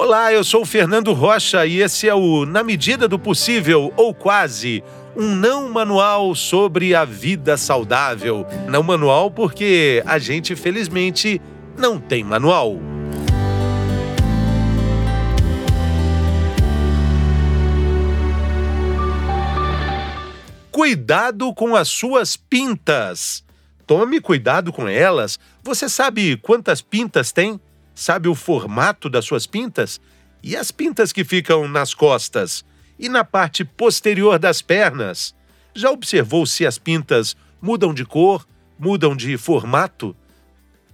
Olá, eu sou o Fernando Rocha e esse é o Na Medida do Possível, ou quase, um não manual sobre a vida saudável. Não manual porque a gente, felizmente, não tem manual. Cuidado com as suas pintas. Tome cuidado com elas. Você sabe quantas pintas tem? Sabe o formato das suas pintas? E as pintas que ficam nas costas? E na parte posterior das pernas? Já observou se as pintas mudam de cor, mudam de formato?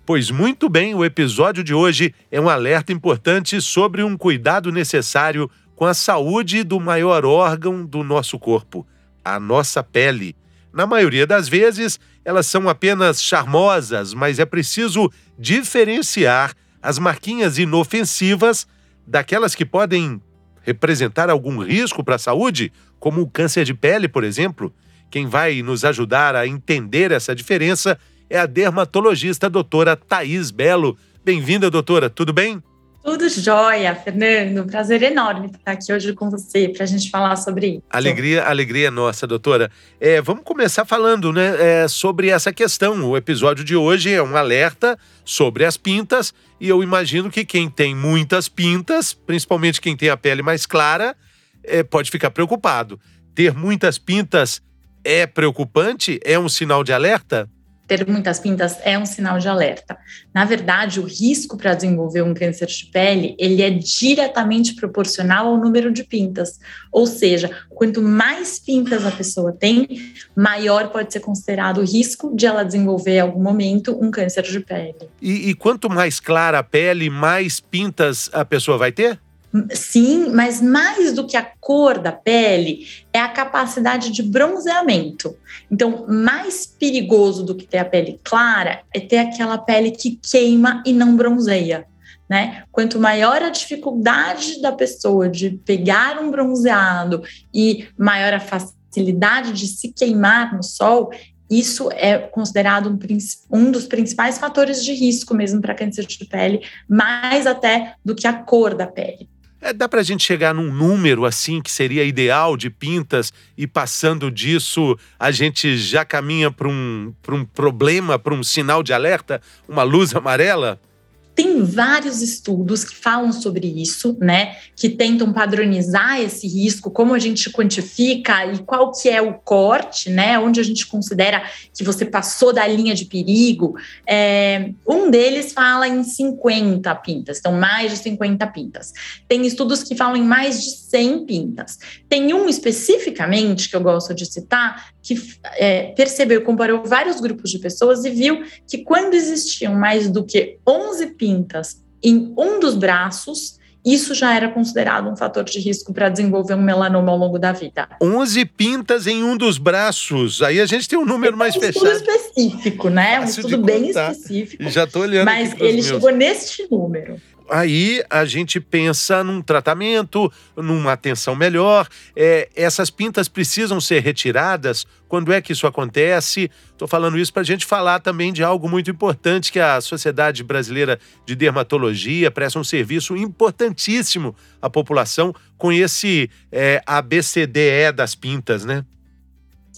Pois muito bem, o episódio de hoje é um alerta importante sobre um cuidado necessário com a saúde do maior órgão do nosso corpo, a nossa pele. Na maioria das vezes, elas são apenas charmosas, mas é preciso diferenciar as marquinhas inofensivas daquelas que podem representar algum risco para a saúde, como o câncer de pele, por exemplo. Quem vai nos ajudar a entender essa diferença é a dermatologista doutora Thaís Belo. Bem-vinda, doutora, tudo bem? Tudo jóia, Fernando. Prazer enorme estar aqui hoje com você para a gente falar sobre isso. Alegria, alegria nossa, doutora. É, vamos começar falando né, é, sobre essa questão. O episódio de hoje é um alerta sobre as pintas e eu imagino que quem tem muitas pintas, principalmente quem tem a pele mais clara, é, pode ficar preocupado. Ter muitas pintas é preocupante? É um sinal de alerta? Ter muitas pintas é um sinal de alerta. Na verdade, o risco para desenvolver um câncer de pele, ele é diretamente proporcional ao número de pintas. Ou seja, quanto mais pintas a pessoa tem, maior pode ser considerado o risco de ela desenvolver em algum momento um câncer de pele. E, e quanto mais clara a pele, mais pintas a pessoa vai ter? Sim, mas mais do que a cor da pele é a capacidade de bronzeamento. Então, mais perigoso do que ter a pele clara é ter aquela pele que queima e não bronzeia. Né? Quanto maior a dificuldade da pessoa de pegar um bronzeado e maior a facilidade de se queimar no sol, isso é considerado um, um, dos principais fatores de risco mesmo para câncer de pele, mais até do que a cor da pele. É, dá para a gente chegar num número assim que seria ideal de pintas e passando disso a gente já caminha para um, um problema, para um sinal de alerta, uma luz amarela? Tem vários estudos que falam sobre isso, né? Que tentam padronizar esse risco, como a gente quantifica e qual que é o corte, né? Onde a gente considera que você passou da linha de perigo. É, um deles fala em 50 pintas, então mais de 50 pintas. Tem estudos que falam em mais de 100 pintas. Tem um especificamente que eu gosto de citar que é, percebeu, comparou vários grupos de pessoas e viu que quando existiam mais do que 11 pintas em um dos braços, isso já era considerado um fator de risco para desenvolver um melanoma ao longo da vida. 11 pintas em um dos braços. Aí a gente tem um número é mais um fechado. Um estudo específico, né? Fácil um estudo bem específico. Já estou olhando. Mas ele meus. chegou neste número aí a gente pensa num tratamento, numa atenção melhor. É, essas pintas precisam ser retiradas. Quando é que isso acontece? Estou falando isso para a gente falar também de algo muito importante que a Sociedade Brasileira de Dermatologia presta um serviço importantíssimo à população com esse é, ABCDE das pintas, né?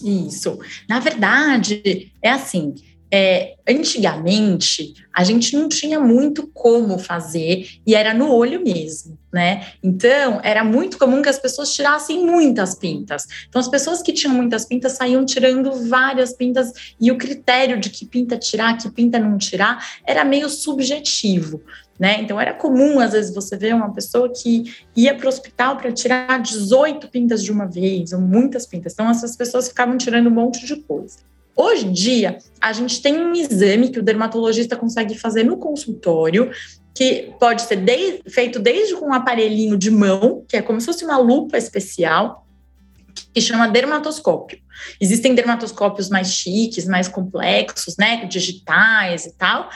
Isso. Na verdade, é assim é, antigamente a gente não tinha muito como fazer e era no olho mesmo, né? Então era muito comum que as pessoas tirassem muitas pintas. Então as pessoas que tinham muitas pintas saíam tirando várias pintas e o critério de que pinta tirar, que pinta não tirar, era meio subjetivo. Né? Então era comum às vezes você ver uma pessoa que ia para o hospital para tirar 18 pintas de uma vez, ou muitas pintas. Então essas pessoas ficavam tirando um monte de coisa. Hoje em dia, a gente tem um exame que o dermatologista consegue fazer no consultório, que pode ser feito desde com um aparelhinho de mão, que é como se fosse uma lupa especial, que chama dermatoscópio. Existem dermatoscópios mais chiques, mais complexos, né, digitais e tal,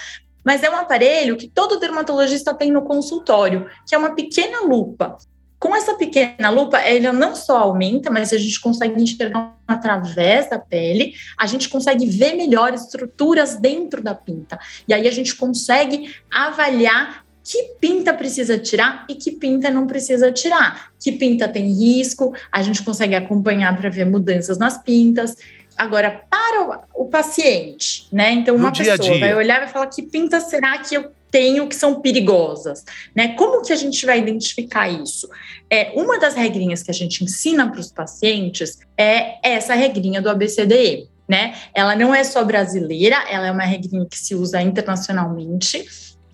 mas é um aparelho que todo dermatologista tem no consultório, que é uma pequena lupa com essa pequena lupa, ele não só aumenta, mas a gente consegue enxergar através da pele, a gente consegue ver melhor estruturas dentro da pinta. E aí a gente consegue avaliar que pinta precisa tirar e que pinta não precisa tirar. Que pinta tem risco, a gente consegue acompanhar para ver mudanças nas pintas. Agora, para o, o paciente, né? Então, uma pessoa vai olhar e vai falar: que pinta será que eu tenho que são perigosas, né? Como que a gente vai identificar isso? É uma das regrinhas que a gente ensina para os pacientes é essa regrinha do ABCDE, né? Ela não é só brasileira, ela é uma regrinha que se usa internacionalmente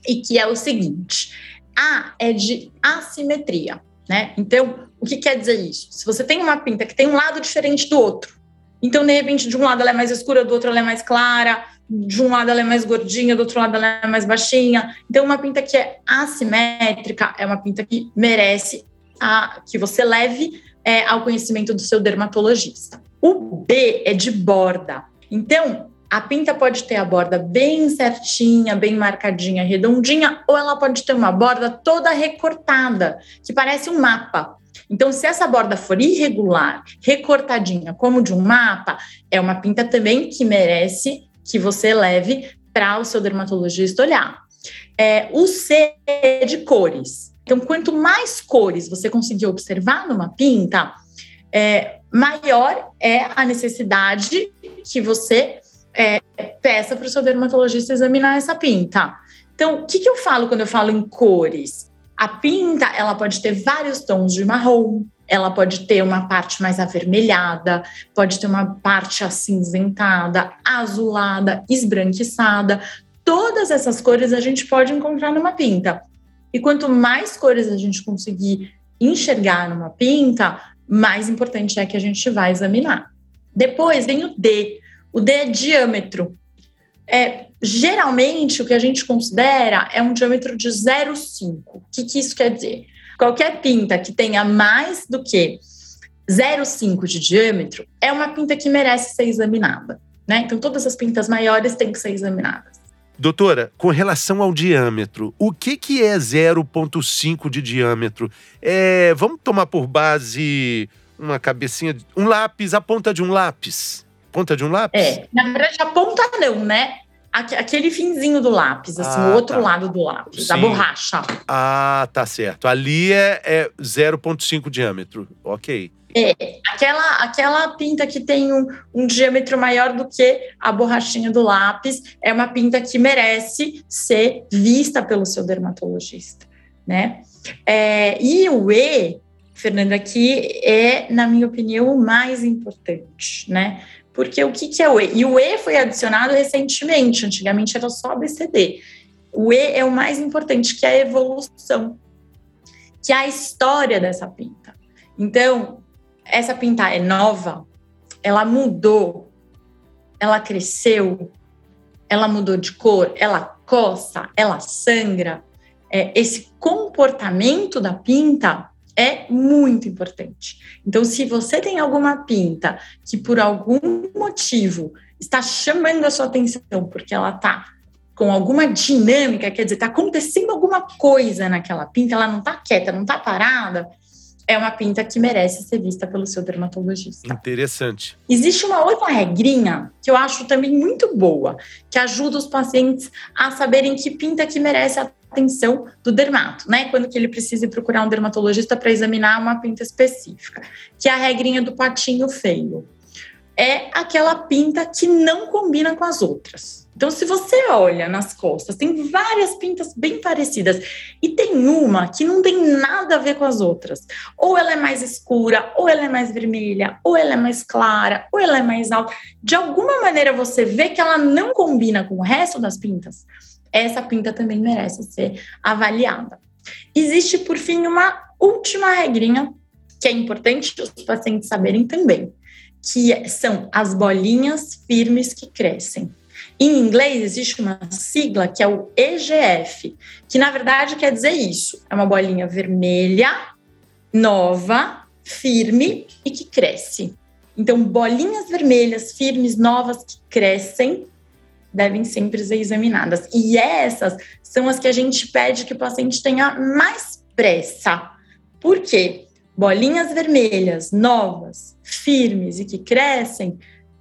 e que é o seguinte: A é de assimetria, né? Então, o que quer dizer isso? Se você tem uma pinta que tem um lado diferente do outro, então de repente de um lado ela é mais escura, do outro ela é mais clara, de um lado ela é mais gordinha, do outro lado ela é mais baixinha. Então, uma pinta que é assimétrica é uma pinta que merece a, que você leve é, ao conhecimento do seu dermatologista. O B é de borda. Então, a pinta pode ter a borda bem certinha, bem marcadinha, redondinha, ou ela pode ter uma borda toda recortada, que parece um mapa. Então, se essa borda for irregular, recortadinha, como de um mapa, é uma pinta também que merece que você leve para o seu dermatologista olhar. É, o C é de cores. Então, quanto mais cores você conseguir observar numa pinta, é, maior é a necessidade que você é, peça para o seu dermatologista examinar essa pinta. Então, o que, que eu falo quando eu falo em cores? A pinta, ela pode ter vários tons de marrom, ela pode ter uma parte mais avermelhada, pode ter uma parte acinzentada, azulada, esbranquiçada. Todas essas cores a gente pode encontrar numa pinta. E quanto mais cores a gente conseguir enxergar numa pinta, mais importante é que a gente vai examinar. Depois vem o D. O D é diâmetro. É, geralmente, o que a gente considera é um diâmetro de 0,5. O que, que isso quer dizer? Qualquer pinta que tenha mais do que 0,5 de diâmetro é uma pinta que merece ser examinada. Né? Então, todas as pintas maiores têm que ser examinadas. Doutora, com relação ao diâmetro, o que, que é 0,5 de diâmetro? É, vamos tomar por base uma cabecinha, um lápis, a ponta de um lápis. Ponta de um lápis? É, na verdade, a ponta não, né? Aquele finzinho do lápis, assim, ah, o outro tá. lado do lápis, Sim. da borracha. Ah, tá certo. Ali é, é 0,5 diâmetro, ok. É, aquela, aquela pinta que tem um, um, diâmetro maior do que a borrachinha do lápis é uma pinta que merece ser vista pelo seu dermatologista, né? É, e o E, Fernanda, aqui é, na minha opinião, o mais importante, né? Porque o que, que é o E? E o E foi adicionado recentemente, antigamente era só ABCD. O E é o mais importante, que é a evolução, que é a história dessa pinta. Então, essa pinta é nova, ela mudou, ela cresceu, ela mudou de cor, ela coça, ela sangra. É, esse comportamento da pinta é muito importante. Então, se você tem alguma pinta que por algum motivo está chamando a sua atenção, porque ela está com alguma dinâmica, quer dizer, está acontecendo alguma coisa naquela pinta, ela não está quieta, não está parada, é uma pinta que merece ser vista pelo seu dermatologista. Interessante. Existe uma outra regrinha que eu acho também muito boa, que ajuda os pacientes a saberem que pinta que merece a atenção do dermato, né? Quando que ele precisa procurar um dermatologista para examinar uma pinta específica, que é a regrinha do patinho feio. É aquela pinta que não combina com as outras. Então, se você olha nas costas, tem várias pintas bem parecidas e tem uma que não tem nada a ver com as outras. Ou ela é mais escura, ou ela é mais vermelha, ou ela é mais clara, ou ela é mais alta. De alguma maneira você vê que ela não combina com o resto das pintas. Essa pinta também merece ser avaliada. Existe, por fim, uma última regrinha que é importante os pacientes saberem também, que são as bolinhas firmes que crescem. Em inglês existe uma sigla que é o EGF, que na verdade quer dizer isso: é uma bolinha vermelha, nova, firme e que cresce. Então, bolinhas vermelhas, firmes, novas que crescem, devem sempre ser examinadas. E essas são as que a gente pede que o paciente tenha mais pressa. Por quê? Bolinhas vermelhas, novas, firmes e que crescem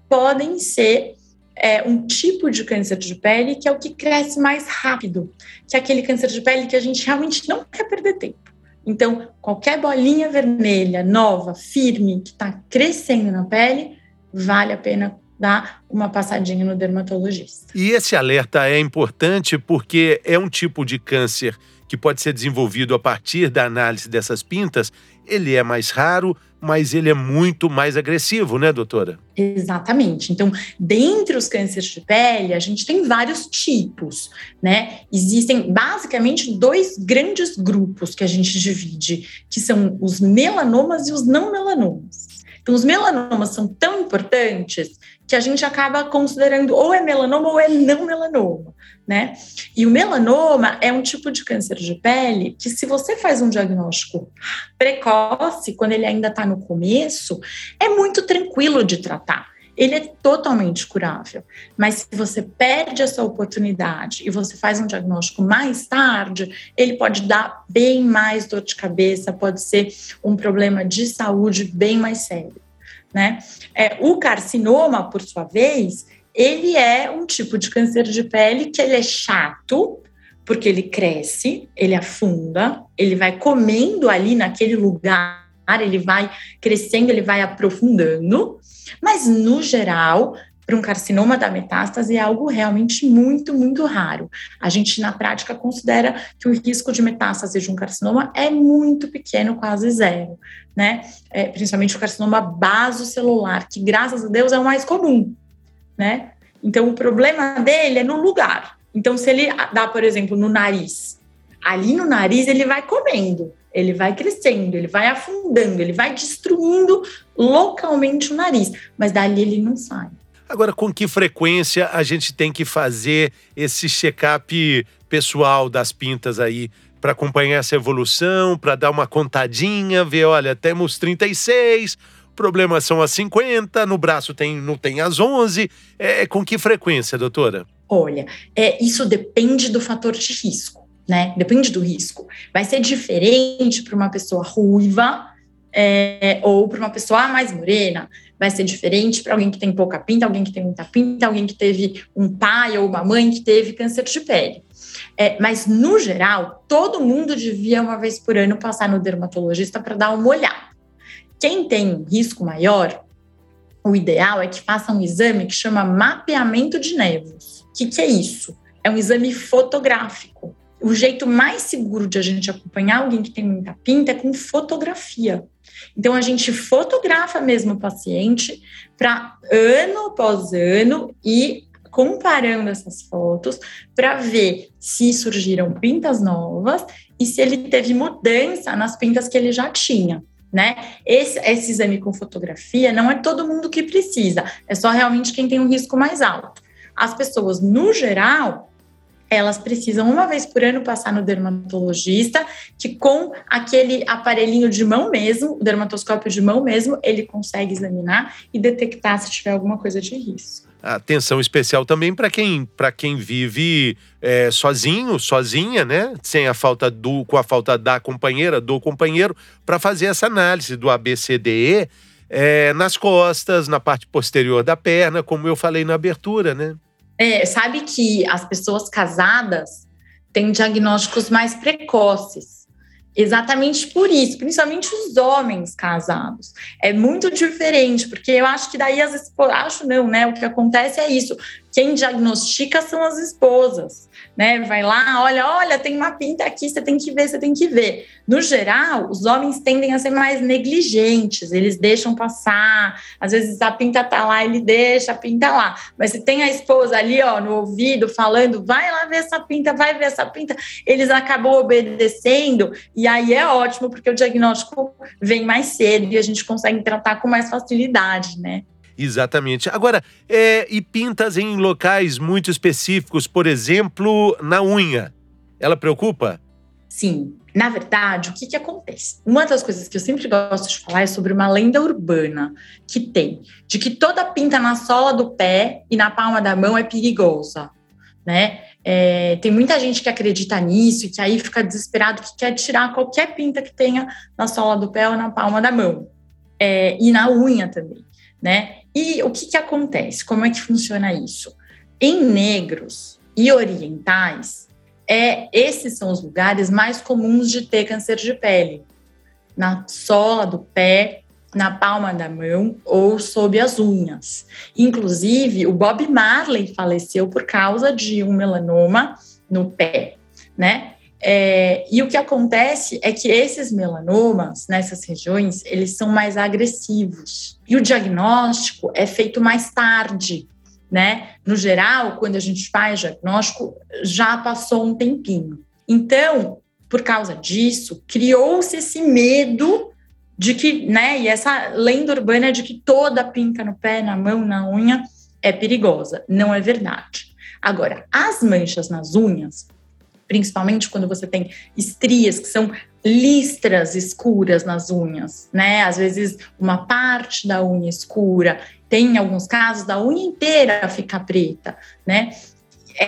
podem ser é um tipo de câncer de pele que é o que cresce mais rápido, que é aquele câncer de pele que a gente realmente não quer perder tempo. Então, qualquer bolinha vermelha, nova, firme, que está crescendo na pele, vale a pena dar uma passadinha no dermatologista. E esse alerta é importante porque é um tipo de câncer que pode ser desenvolvido a partir da análise dessas pintas, ele é mais raro, mas ele é muito mais agressivo, né, doutora? Exatamente. Então, dentre os cânceres de pele, a gente tem vários tipos, né? Existem basicamente dois grandes grupos que a gente divide, que são os melanomas e os não melanomas. Então, os melanomas são tão importantes que a gente acaba considerando ou é melanoma ou é não melanoma, né? E o melanoma é um tipo de câncer de pele que, se você faz um diagnóstico precoce, quando ele ainda está no começo, é muito tranquilo de tratar ele é totalmente curável. Mas se você perde essa oportunidade e você faz um diagnóstico mais tarde, ele pode dar bem mais dor de cabeça, pode ser um problema de saúde bem mais sério. Né? É, o carcinoma, por sua vez, ele é um tipo de câncer de pele que ele é chato, porque ele cresce, ele afunda, ele vai comendo ali naquele lugar, ele vai crescendo, ele vai aprofundando, mas no geral, para um carcinoma da metástase é algo realmente muito, muito raro. A gente, na prática, considera que o risco de metástase de um carcinoma é muito pequeno, quase zero, né? É, principalmente o carcinoma basocelular, que graças a Deus é o mais comum, né? Então, o problema dele é no lugar. Então, se ele dá, por exemplo, no nariz, ali no nariz ele vai comendo ele vai crescendo, ele vai afundando, ele vai destruindo localmente o nariz, mas dali ele não sai. Agora, com que frequência a gente tem que fazer esse check-up pessoal das pintas aí para acompanhar essa evolução, para dar uma contadinha, ver, olha, temos 36, problemas são as 50, no braço tem, não tem as 11. É, com que frequência, doutora? Olha, é, isso depende do fator de risco né? Depende do risco. Vai ser diferente para uma pessoa ruiva é, ou para uma pessoa mais morena. Vai ser diferente para alguém que tem pouca pinta, alguém que tem muita pinta, alguém que teve um pai ou uma mãe que teve câncer de pele. É, mas, no geral, todo mundo devia, uma vez por ano, passar no dermatologista para dar uma olhada. Quem tem risco maior, o ideal é que faça um exame que chama mapeamento de nervos. O que, que é isso? É um exame fotográfico o jeito mais seguro de a gente acompanhar alguém que tem muita pinta é com fotografia. Então a gente fotografa mesmo o paciente para ano após ano e comparando essas fotos para ver se surgiram pintas novas e se ele teve mudança nas pintas que ele já tinha. Né? Esse, esse exame com fotografia não é todo mundo que precisa, é só realmente quem tem um risco mais alto. As pessoas, no geral, elas precisam uma vez por ano passar no dermatologista, que com aquele aparelhinho de mão mesmo, o dermatoscópio de mão mesmo, ele consegue examinar e detectar se tiver alguma coisa de risco. Atenção especial também para quem, quem vive é, sozinho, sozinha, né? Sem a falta do, com a falta da companheira, do companheiro, para fazer essa análise do ABCDE é, nas costas, na parte posterior da perna, como eu falei na abertura, né? É, sabe que as pessoas casadas têm diagnósticos mais precoces. Exatamente por isso, principalmente os homens casados. É muito diferente, porque eu acho que daí as esposas. Acho não, né? O que acontece é isso. Quem diagnostica são as esposas né? Vai lá, olha, olha, tem uma pinta aqui, você tem que ver, você tem que ver. No geral, os homens tendem a ser mais negligentes, eles deixam passar. Às vezes a pinta tá lá, ele deixa a pinta lá. Mas se tem a esposa ali, ó, no ouvido, falando, vai lá ver essa pinta, vai ver essa pinta, eles acabam obedecendo, e aí é ótimo, porque o diagnóstico vem mais cedo e a gente consegue tratar com mais facilidade, né? Exatamente. Agora, é, e pintas em locais muito específicos, por exemplo, na unha, ela preocupa? Sim. Na verdade, o que, que acontece? Uma das coisas que eu sempre gosto de falar é sobre uma lenda urbana que tem, de que toda pinta na sola do pé e na palma da mão é perigosa, né? É, tem muita gente que acredita nisso e que aí fica desesperado que quer tirar qualquer pinta que tenha na sola do pé ou na palma da mão. É, e na unha também, né? E o que, que acontece? Como é que funciona isso? Em negros e orientais, é, esses são os lugares mais comuns de ter câncer de pele. Na sola do pé, na palma da mão ou sob as unhas. Inclusive, o Bob Marley faleceu por causa de um melanoma no pé, né? É, e o que acontece é que esses melanomas nessas regiões eles são mais agressivos e o diagnóstico é feito mais tarde, né? No geral, quando a gente faz diagnóstico, já passou um tempinho. Então, por causa disso, criou-se esse medo de que, né? E essa lenda urbana de que toda pinta no pé, na mão, na unha é perigosa. Não é verdade. Agora, as manchas nas unhas, principalmente quando você tem estrias que são listras escuras nas unhas, né? Às vezes uma parte da unha escura, tem em alguns casos da unha inteira ficar preta, né?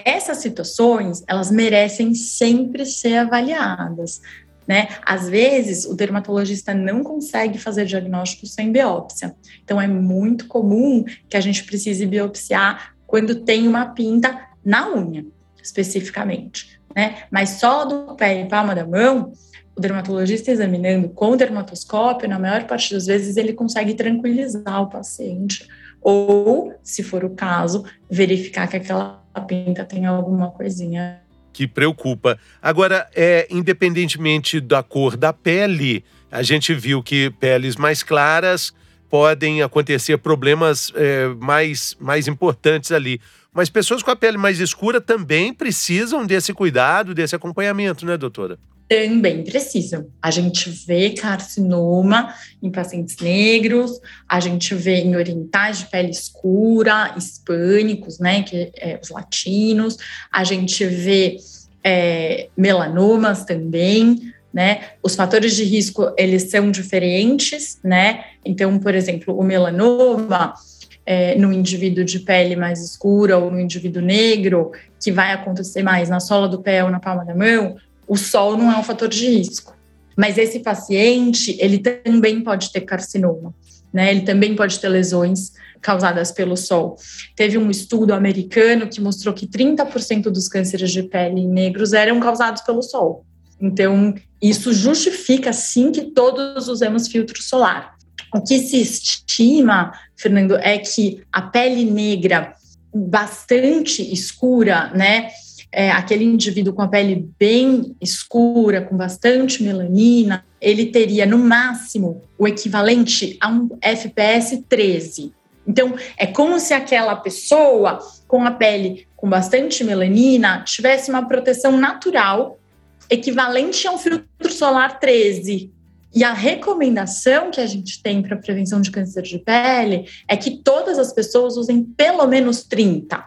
Essas situações, elas merecem sempre ser avaliadas. Né? Às vezes, o dermatologista não consegue fazer diagnóstico sem biópsia. Então, é muito comum que a gente precise biopsiar quando tem uma pinta na unha, especificamente. Né? Mas só do pé e palma da mão, o dermatologista examinando com o dermatoscópio, na maior parte das vezes, ele consegue tranquilizar o paciente. Ou, se for o caso, verificar que aquela pinta tem alguma coisinha que preocupa. Agora, é, independentemente da cor da pele, a gente viu que peles mais claras podem acontecer problemas é, mais, mais importantes ali. Mas pessoas com a pele mais escura também precisam desse cuidado, desse acompanhamento, né, doutora? Também precisam. A gente vê carcinoma em pacientes negros, a gente vê em orientais de pele escura, hispânicos, né, que é, os latinos, a gente vê é, melanomas também, né? Os fatores de risco eles são diferentes, né? Então, por exemplo, o melanoma é, no indivíduo de pele mais escura ou no indivíduo negro, que vai acontecer mais na sola do pé ou na palma da mão, o sol não é um fator de risco. Mas esse paciente, ele também pode ter carcinoma, né? Ele também pode ter lesões causadas pelo sol. Teve um estudo americano que mostrou que 30% dos cânceres de pele negros eram causados pelo sol. Então, isso justifica sim que todos usemos filtro solar. O que se estima, Fernando, é que a pele negra bastante escura, né? É, aquele indivíduo com a pele bem escura, com bastante melanina, ele teria no máximo o equivalente a um FPS 13. Então, é como se aquela pessoa com a pele com bastante melanina tivesse uma proteção natural equivalente a um filtro solar 13. E a recomendação que a gente tem para prevenção de câncer de pele é que todas as pessoas usem pelo menos 30.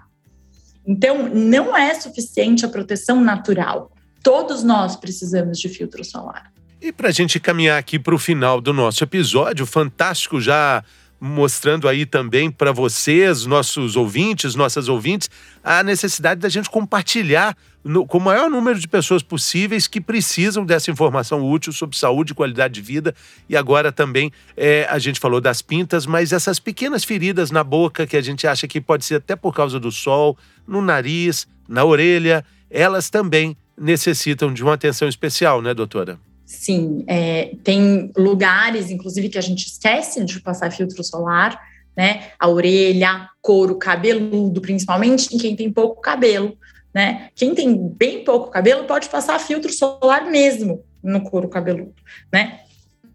Então, não é suficiente a proteção natural. Todos nós precisamos de filtro solar. E para a gente caminhar aqui para o final do nosso episódio, fantástico já mostrando aí também para vocês, nossos ouvintes, nossas ouvintes, a necessidade da gente compartilhar no, com o maior número de pessoas possíveis que precisam dessa informação útil sobre saúde e qualidade de vida. E agora também é, a gente falou das pintas, mas essas pequenas feridas na boca que a gente acha que pode ser até por causa do sol, no nariz, na orelha, elas também necessitam de uma atenção especial, né, doutora? Sim, é, tem lugares, inclusive, que a gente esquece de passar filtro solar, né? A orelha, couro cabeludo, principalmente em quem tem pouco cabelo, né? Quem tem bem pouco cabelo pode passar filtro solar mesmo no couro cabeludo, né?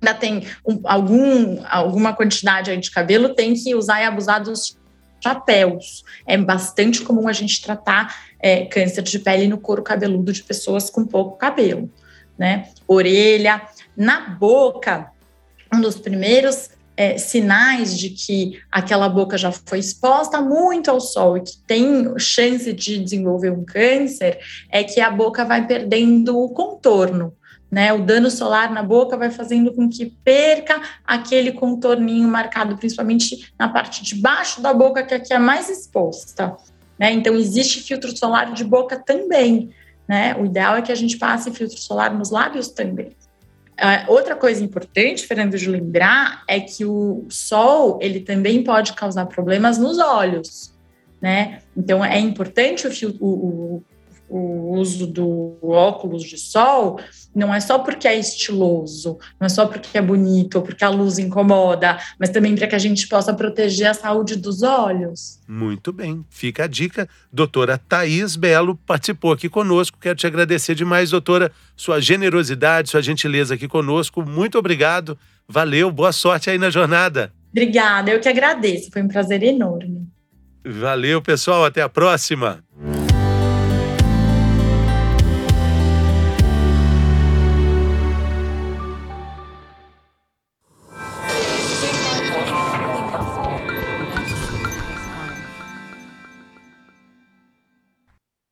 Ainda tem um, algum, alguma quantidade aí de cabelo, tem que usar e abusar dos chapéus. É bastante comum a gente tratar é, câncer de pele no couro cabeludo de pessoas com pouco cabelo né? Orelha, na boca, um dos primeiros é, sinais de que aquela boca já foi exposta muito ao sol e que tem chance de desenvolver um câncer é que a boca vai perdendo o contorno. Né, o dano solar na boca vai fazendo com que perca aquele contorninho marcado, principalmente na parte de baixo da boca, que aqui é mais exposta. Né? Então, existe filtro solar de boca também. Né? O ideal é que a gente passe filtro solar nos lábios também. Outra coisa importante, Fernando, de lembrar é que o sol ele também pode causar problemas nos olhos, né? Então é importante o, o, o uso do óculos de sol não é só porque é estiloso, não é só porque é bonito porque a luz incomoda, mas também para que a gente possa proteger a saúde dos olhos. Muito bem, fica a dica. Doutora Thaís Belo participou aqui conosco. Quero te agradecer demais, doutora, sua generosidade, sua gentileza aqui conosco. Muito obrigado. Valeu, boa sorte aí na jornada. Obrigada, eu que agradeço. Foi um prazer enorme. Valeu, pessoal. Até a próxima.